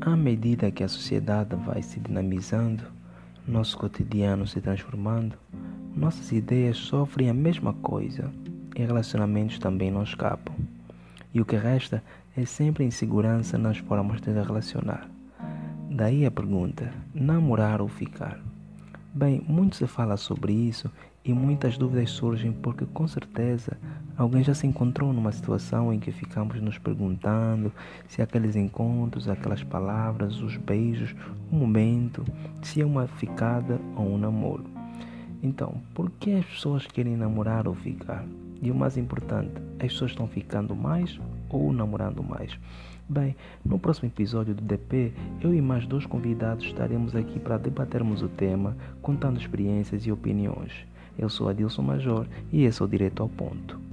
À medida que a sociedade vai se dinamizando, nosso cotidiano se transformando, nossas ideias sofrem a mesma coisa e relacionamentos também não escapam. E o que resta é sempre insegurança nas formas de relacionar. Daí a pergunta: namorar ou ficar? Bem, muito se fala sobre isso e muitas dúvidas surgem porque com certeza alguém já se encontrou numa situação em que ficamos nos perguntando se aqueles encontros, aquelas palavras, os beijos, o momento, se é uma ficada ou um namoro. Então, por que as pessoas querem namorar ou ficar? E o mais importante, as pessoas estão ficando mais ou namorando mais? Bem, no próximo episódio do DP, eu e mais dois convidados estaremos aqui para debatermos o tema, contando experiências e opiniões. Eu sou Adilson Major e esse é o Direto ao Ponto.